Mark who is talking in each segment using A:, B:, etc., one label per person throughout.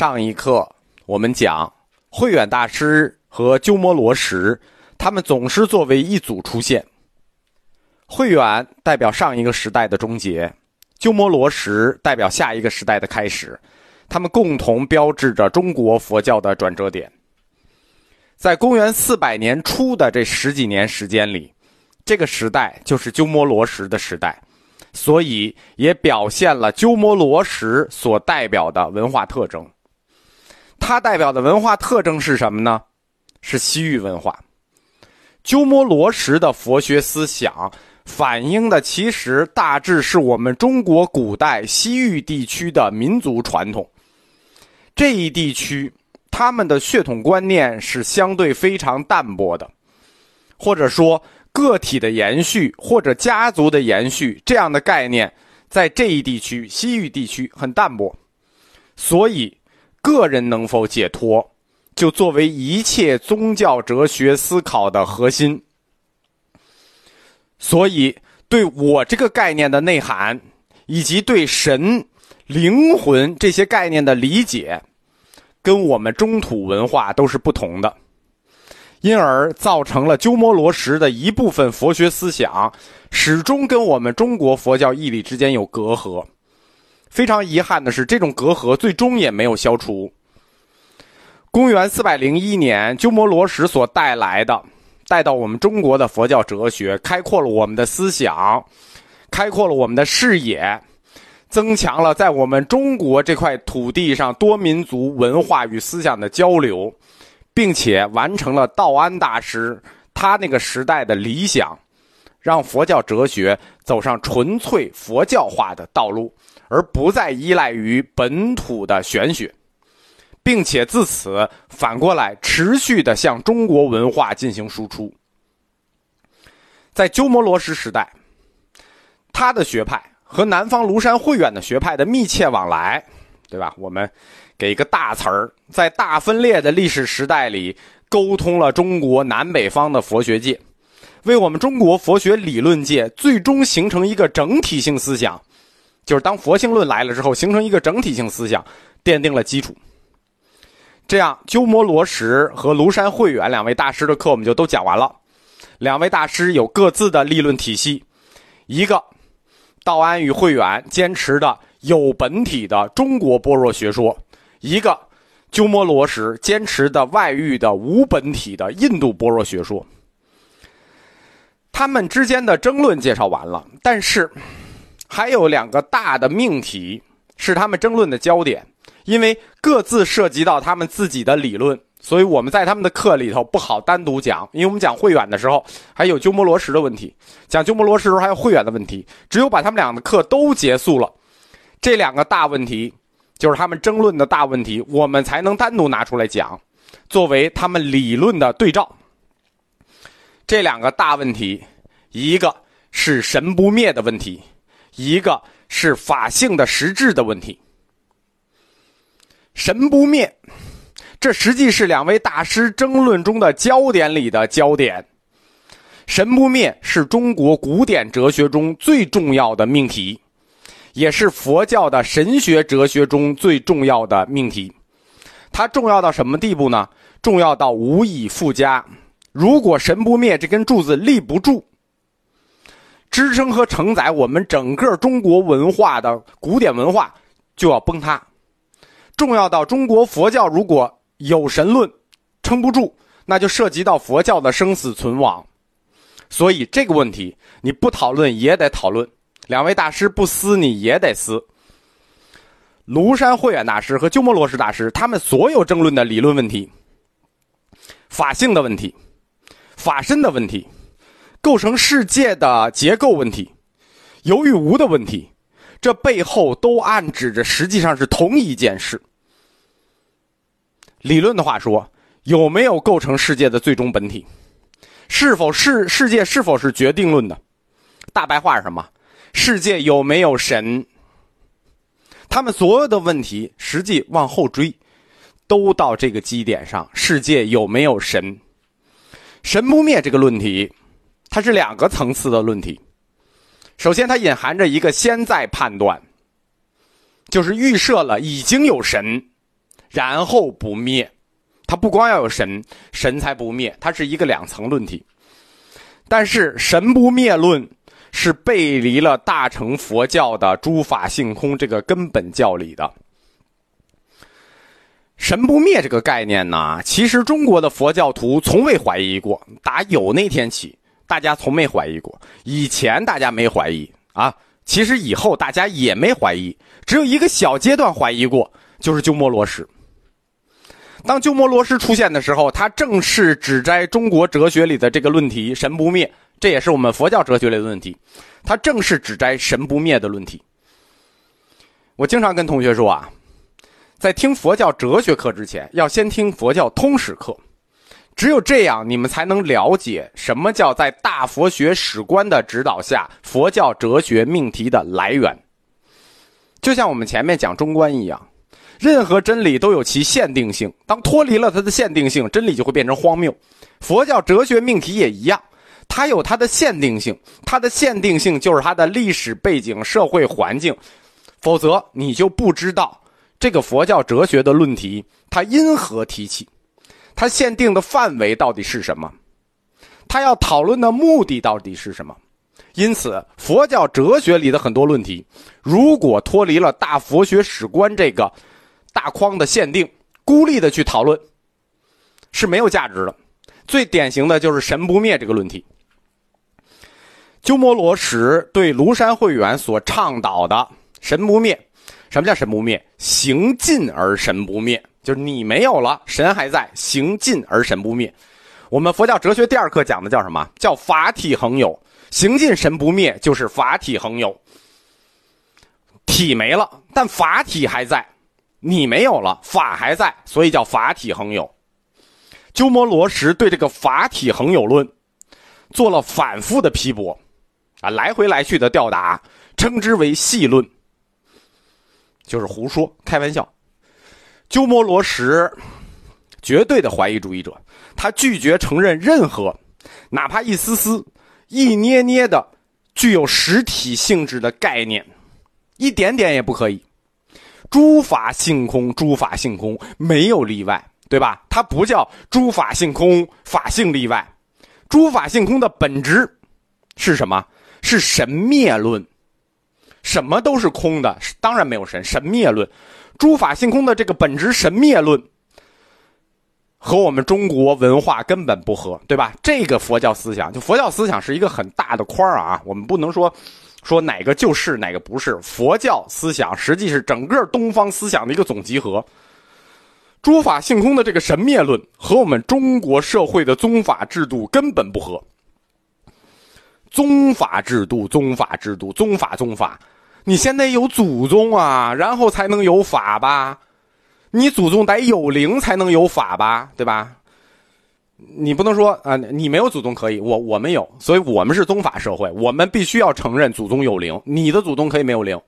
A: 上一课我们讲慧远大师和鸠摩罗什，他们总是作为一组出现。慧远代表上一个时代的终结，鸠摩罗什代表下一个时代的开始，他们共同标志着中国佛教的转折点。在公元四百年初的这十几年时间里，这个时代就是鸠摩罗什的时代。所以也表现了鸠摩罗什所代表的文化特征。它代表的文化特征是什么呢？是西域文化。鸠摩罗什的佛学思想反映的其实大致是我们中国古代西域地区的民族传统。这一地区他们的血统观念是相对非常淡薄的，或者说。个体的延续或者家族的延续这样的概念，在这一地区西域地区很淡薄，所以个人能否解脱，就作为一切宗教哲学思考的核心。所以，对我这个概念的内涵，以及对神、灵魂这些概念的理解，跟我们中土文化都是不同的。因而造成了鸠摩罗什的一部分佛学思想始终跟我们中国佛教义理之间有隔阂。非常遗憾的是，这种隔阂最终也没有消除。公元四百零一年，鸠摩罗什所带来的、带到我们中国的佛教哲学，开阔了我们的思想，开阔了我们的视野，增强了在我们中国这块土地上多民族文化与思想的交流。并且完成了道安大师他那个时代的理想，让佛教哲学走上纯粹佛教化的道路，而不再依赖于本土的玄学，并且自此反过来持续的向中国文化进行输出。在鸠摩罗什时代，他的学派和南方庐山慧远的学派的密切往来，对吧？我们。给一个大词儿，在大分裂的历史时代里，沟通了中国南北方的佛学界，为我们中国佛学理论界最终形成一个整体性思想，就是当佛性论来了之后，形成一个整体性思想，奠定了基础。这样，鸠摩罗什和庐山慧远两位大师的课我们就都讲完了。两位大师有各自的立论体系，一个道安与慧远坚持的有本体的中国般若学说。一个鸠摩罗什坚持的外域的无本体的印度般若学说，他们之间的争论介绍完了，但是还有两个大的命题是他们争论的焦点，因为各自涉及到他们自己的理论，所以我们在他们的课里头不好单独讲，因为我们讲慧远的时候还有鸠摩罗什的问题，讲鸠摩罗什时候还有慧远的问题，只有把他们俩的课都结束了，这两个大问题。就是他们争论的大问题，我们才能单独拿出来讲，作为他们理论的对照。这两个大问题，一个是神不灭的问题，一个是法性的实质的问题。神不灭，这实际是两位大师争论中的焦点里的焦点。神不灭是中国古典哲学中最重要的命题。也是佛教的神学哲学中最重要的命题，它重要到什么地步呢？重要到无以复加。如果神不灭这根柱子立不住，支撑和承载我们整个中国文化的古典文化就要崩塌。重要到中国佛教如果有神论撑不住，那就涉及到佛教的生死存亡。所以这个问题你不讨论也得讨论。两位大师不撕你也得撕。庐山慧远大师和鸠摩罗什大师，他们所有争论的理论问题、法性的问题、法身的问题、构成世界的结构问题、有与无的问题，这背后都暗指着实际上是同一件事。理论的话说，有没有构成世界的最终本体？是否是世界是否是决定论的？大白话是什么？世界有没有神？他们所有的问题，实际往后追，都到这个基点上：世界有没有神？神不灭这个论题，它是两个层次的论题。首先，它隐含着一个先在判断，就是预设了已经有神，然后不灭。它不光要有神，神才不灭，它是一个两层论题。但是神不灭论是背离了大乘佛教的诸法性空这个根本教理的。神不灭这个概念呢，其实中国的佛教徒从未怀疑过，打有那天起，大家从没怀疑过。以前大家没怀疑啊，其实以后大家也没怀疑，只有一个小阶段怀疑过，就是鸠摩罗什。当鸠摩罗什出现的时候，他正是指摘中国哲学里的这个论题“神不灭”，这也是我们佛教哲学里的问题。他正是指摘“神不灭”的论题。我经常跟同学说啊，在听佛教哲学课之前，要先听佛教通史课，只有这样，你们才能了解什么叫在大佛学史观的指导下，佛教哲学命题的来源。就像我们前面讲中观一样。任何真理都有其限定性，当脱离了它的限定性，真理就会变成荒谬。佛教哲学命题也一样，它有它的限定性，它的限定性就是它的历史背景、社会环境，否则你就不知道这个佛教哲学的论题它因何提起，它限定的范围到底是什么，它要讨论的目的到底是什么。因此，佛教哲学里的很多论题，如果脱离了大佛学史观这个。大框的限定，孤立的去讨论是没有价值的。最典型的就是神不灭这个论题。鸠摩罗什对庐山慧远所倡导的神不灭，什么叫神不灭？行尽而神不灭，就是你没有了，神还在，行尽而神不灭。我们佛教哲学第二课讲的叫什么？叫法体恒有，行尽神不灭就是法体恒有。体没了，但法体还在。你没有了，法还在，所以叫法体恒有。鸠摩罗什对这个法体恒有论做了反复的批驳，啊，来回来去的吊打，称之为戏论，就是胡说、开玩笑。鸠摩罗什绝对的怀疑主义者，他拒绝承认任何哪怕一丝丝、一捏捏的具有实体性质的概念，一点点也不可以。诸法性空，诸法性空，没有例外，对吧？它不叫诸法性空，法性例外。诸法性空的本质是什么？是神灭论，什么都是空的，当然没有神。神灭论，诸法性空的这个本质神灭论，和我们中国文化根本不合，对吧？这个佛教思想，就佛教思想是一个很大的框啊，我们不能说。说哪个就是哪个不是？佛教思想实际是整个东方思想的一个总集合。诸法性空的这个神灭论和我们中国社会的宗法制度根本不合。宗法制度，宗法制度，宗法宗法，你先得有祖宗啊，然后才能有法吧？你祖宗得有灵才能有法吧？对吧？你不能说啊，你没有祖宗可以，我我们有，所以我们是宗法社会，我们必须要承认祖宗有灵。你的祖宗可以没有灵。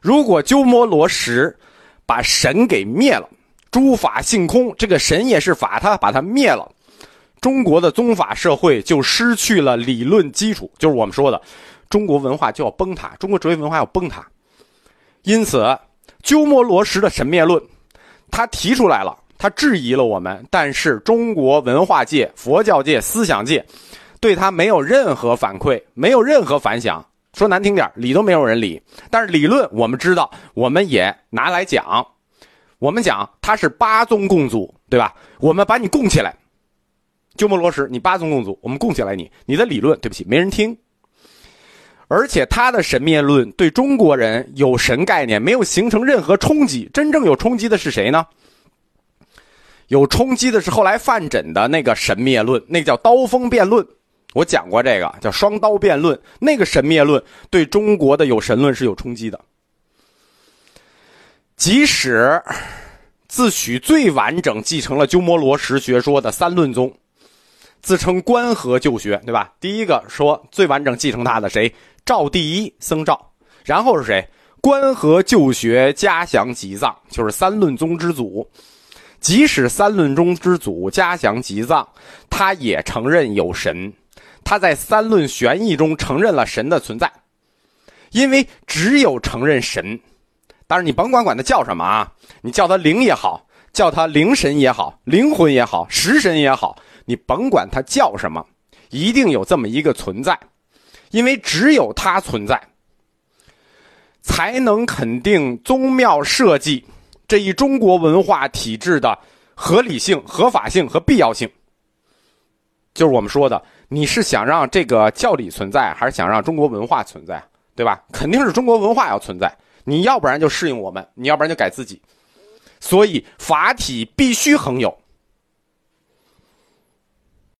A: 如果鸠摩罗什把神给灭了，诸法性空，这个神也是法，他把它灭了，中国的宗法社会就失去了理论基础，就是我们说的中国文化就要崩塌，中国哲学文化要崩塌。因此，鸠摩罗什的神灭论，他提出来了。他质疑了我们，但是中国文化界、佛教界、思想界对他没有任何反馈，没有任何反响。说难听点，理都没有人理。但是理论我们知道，我们也拿来讲。我们讲他是八宗共祖，对吧？我们把你供起来，鸠摩罗什，你八宗共祖，我们供起来你，你的理论，对不起，没人听。而且他的神灭论对中国人有神概念没有形成任何冲击，真正有冲击的是谁呢？有冲击的是后来范缜的那个神灭论，那个叫刀锋辩论，我讲过这个叫双刀辩论。那个神灭论对中国的有神论是有冲击的。即使自诩最完整继承了鸠摩罗什学说的三论宗，自称关河旧学，对吧？第一个说最完整继承他的谁？赵第一僧赵，然后是谁？关河旧学家祥吉藏，就是三论宗之祖。即使三论宗之祖嘉祥吉藏，他也承认有神，他在三论玄义中承认了神的存在，因为只有承认神，当然，你甭管管他叫什么啊，你叫他灵也好，叫他灵神也好，灵魂也好，食神也好，你甭管他叫什么，一定有这么一个存在，因为只有它存在，才能肯定宗庙设计这一中国文化体制的合理性、合法性和必要性。就是我们说的，你是想让这个教理存在，还是想让中国文化存在？对吧？肯定是中国文化要存在。你要不然就适应我们，你要不然就改自己。所以法体必须恒有，